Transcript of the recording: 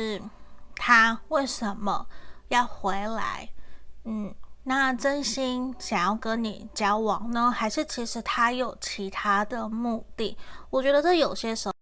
是他为什么要回来？嗯那真心想要跟你交往呢？还是其实他有其他的目的？我觉得这有些时候